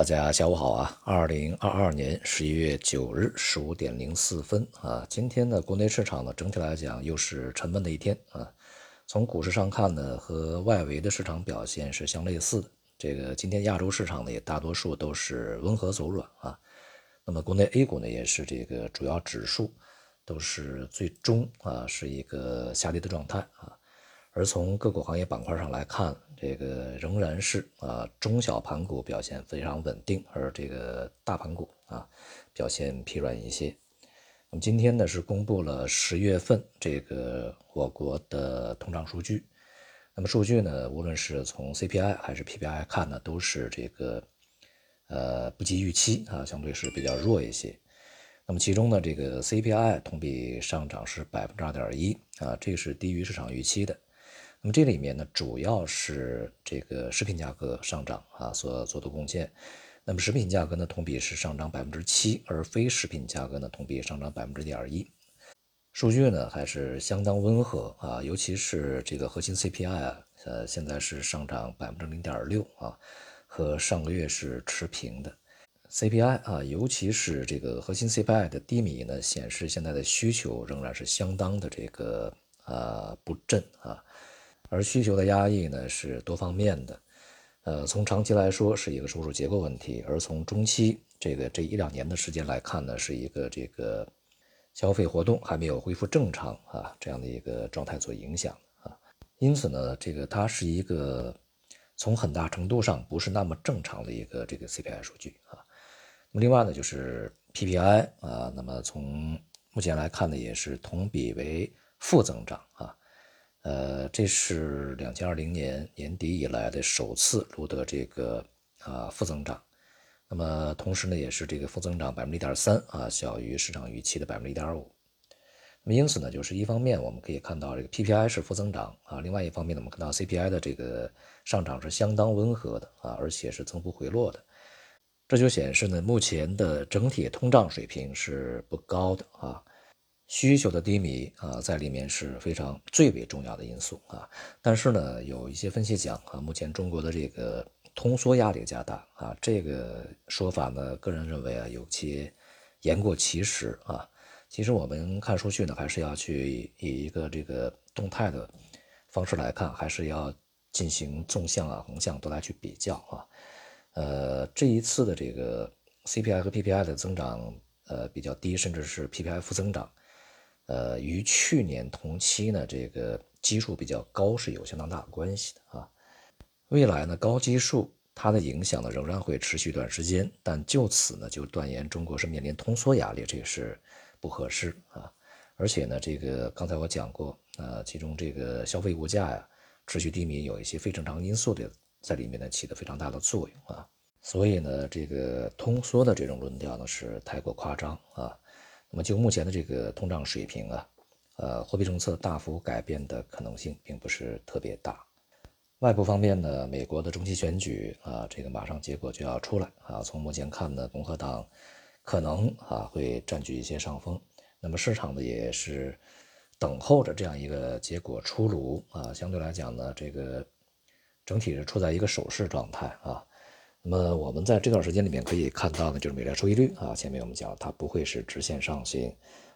大家下午好啊！二零二二年十一月九日十五点零四分啊，今天呢，国内市场呢整体来讲又是沉闷的一天啊。从股市上看呢，和外围的市场表现是相类似的。这个今天亚洲市场呢也大多数都是温和走软啊。那么国内 A 股呢也是这个主要指数都是最终啊是一个下跌的状态啊。而从个股行业板块上来看，这个仍然是啊中小盘股表现非常稳定，而这个大盘股啊表现疲软一些。那么今天呢是公布了十月份这个我国的通胀数据，那么数据呢无论是从 CPI 还是 PPI 看呢，都是这个呃不及预期啊，相对是比较弱一些。那么其中呢这个 CPI 同比上涨是百分之二点一啊，这个是低于市场预期的。那么这里面呢，主要是这个食品价格上涨啊所做的贡献。那么食品价格呢，同比是上涨百分之七，而非食品价格呢，同比上涨百分之点一。数据呢还是相当温和啊，尤其是这个核心 CPI 啊，呃，现在是上涨百分之零点六啊，和上个月是持平的。CPI 啊，尤其是这个核心 CPI 的低迷呢，显示现在的需求仍然是相当的这个呃不振啊。而需求的压抑呢是多方面的，呃，从长期来说是一个收入结构问题，而从中期这个这一两年的时间来看呢，是一个这个消费活动还没有恢复正常啊这样的一个状态所影响啊，因此呢，这个它是一个从很大程度上不是那么正常的一个这个 CPI 数据啊。那么另外呢，就是 PPI 啊，那么从目前来看呢，也是同比为负增长啊。呃，这是两千二零年年底以来的首次录得这个啊负增长，那么同时呢，也是这个负增长百分之一点三啊，小于市场预期的百分之一点五。那么因此呢，就是一方面我们可以看到这个 PPI 是负增长啊，另外一方面呢，我们看到 CPI 的这个上涨是相当温和的啊，而且是增幅回落的，这就显示呢，目前的整体通胀水平是不高的啊。需求的低迷啊，在里面是非常最为重要的因素啊。但是呢，有一些分析讲啊，目前中国的这个通缩压力加大啊，这个说法呢，个人认为啊，有些言过其实啊。其实我们看数据呢，还是要去以一个这个动态的方式来看，还是要进行纵向啊、横向都来去比较啊。呃，这一次的这个 CPI 和 PPI 的增长呃比较低，甚至是 PPI 负增长。呃，与去年同期呢，这个基数比较高是有相当大的关系的啊。未来呢，高基数它的影响呢仍然会持续一段时间，但就此呢就断言中国是面临通缩压力，这个是不合适啊。而且呢，这个刚才我讲过，呃，其中这个消费物价呀持续低迷，有一些非正常因素的在里面呢起的非常大的作用啊。所以呢，这个通缩的这种论调呢是太过夸张啊。那么就目前的这个通胀水平啊，呃，货币政策大幅改变的可能性并不是特别大。外部方面呢，美国的中期选举啊，这个马上结果就要出来啊。从目前看呢，共和党可能啊会占据一些上风。那么市场呢也是等候着这样一个结果出炉啊。相对来讲呢，这个整体是处在一个守势状态啊。那么我们在这段时间里面可以看到呢，就是美债收益率啊，前面我们讲它不会是直线上行，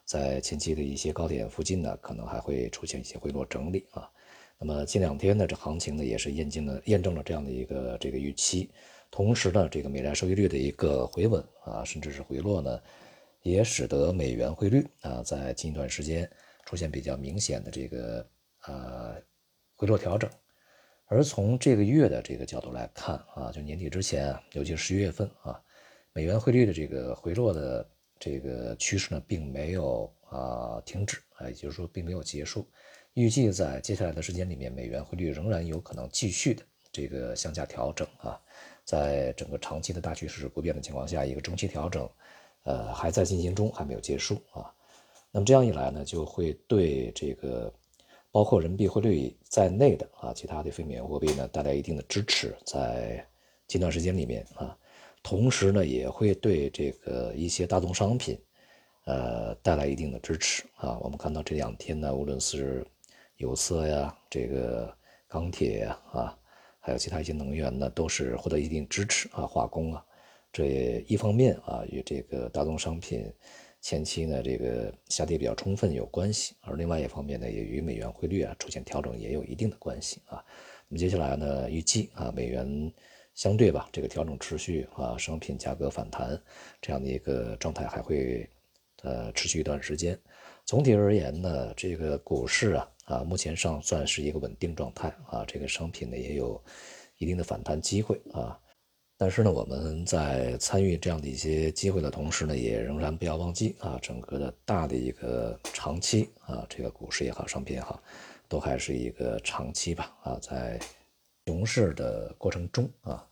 在前期的一些高点附近呢，可能还会出现一些回落整理啊。那么近两天呢，这行情呢也是验证了验证了这样的一个这个预期，同时呢，这个美债收益率的一个回稳啊，甚至是回落呢，也使得美元汇率啊在近一段时间出现比较明显的这个呃回落调整。而从这个月的这个角度来看啊，就年底之前啊，尤其是十一月份啊，美元汇率的这个回落的这个趋势呢，并没有啊停止啊，也就是说并没有结束。预计在接下来的时间里面，美元汇率仍然有可能继续的这个向下调整啊。在整个长期的大趋势不变的情况下，一个中期调整，呃，还在进行中，还没有结束啊。那么这样一来呢，就会对这个。包括人民币汇率在内的啊，其他的非美元货币呢，带来一定的支持，在近段时间里面啊，同时呢，也会对这个一些大宗商品，呃，带来一定的支持啊。我们看到这两天呢，无论是有色呀、这个钢铁呀啊，还有其他一些能源呢，都是获得一定支持啊，化工啊，这一方面啊与这个大宗商品前期呢这个下跌比较充分有关系，而另外一方面呢也与美元汇率啊出现调整也有一定的关系啊。那么接下来呢预计啊美元相对吧这个调整持续啊商品价格反弹这样的一个状态还会呃持续一段时间。总体而言呢这个股市啊啊目前上算是一个稳定状态啊这个商品呢也有一定的反弹机会啊。但是呢，我们在参与这样的一些机会的同时呢，也仍然不要忘记啊，整个的大的一个长期啊，这个股市也好，商品也好，都还是一个长期吧啊，在熊市的过程中啊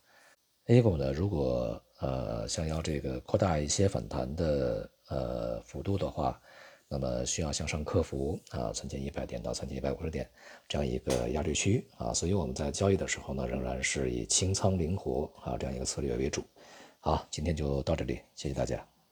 ，A 股呢，如果呃想要这个扩大一些反弹的呃幅度的话。那么需要向上克服啊，三千一百点到三千一百五十点这样一个压力区啊，所以我们在交易的时候呢，仍然是以清仓灵活啊这样一个策略为主。好，今天就到这里，谢谢大家。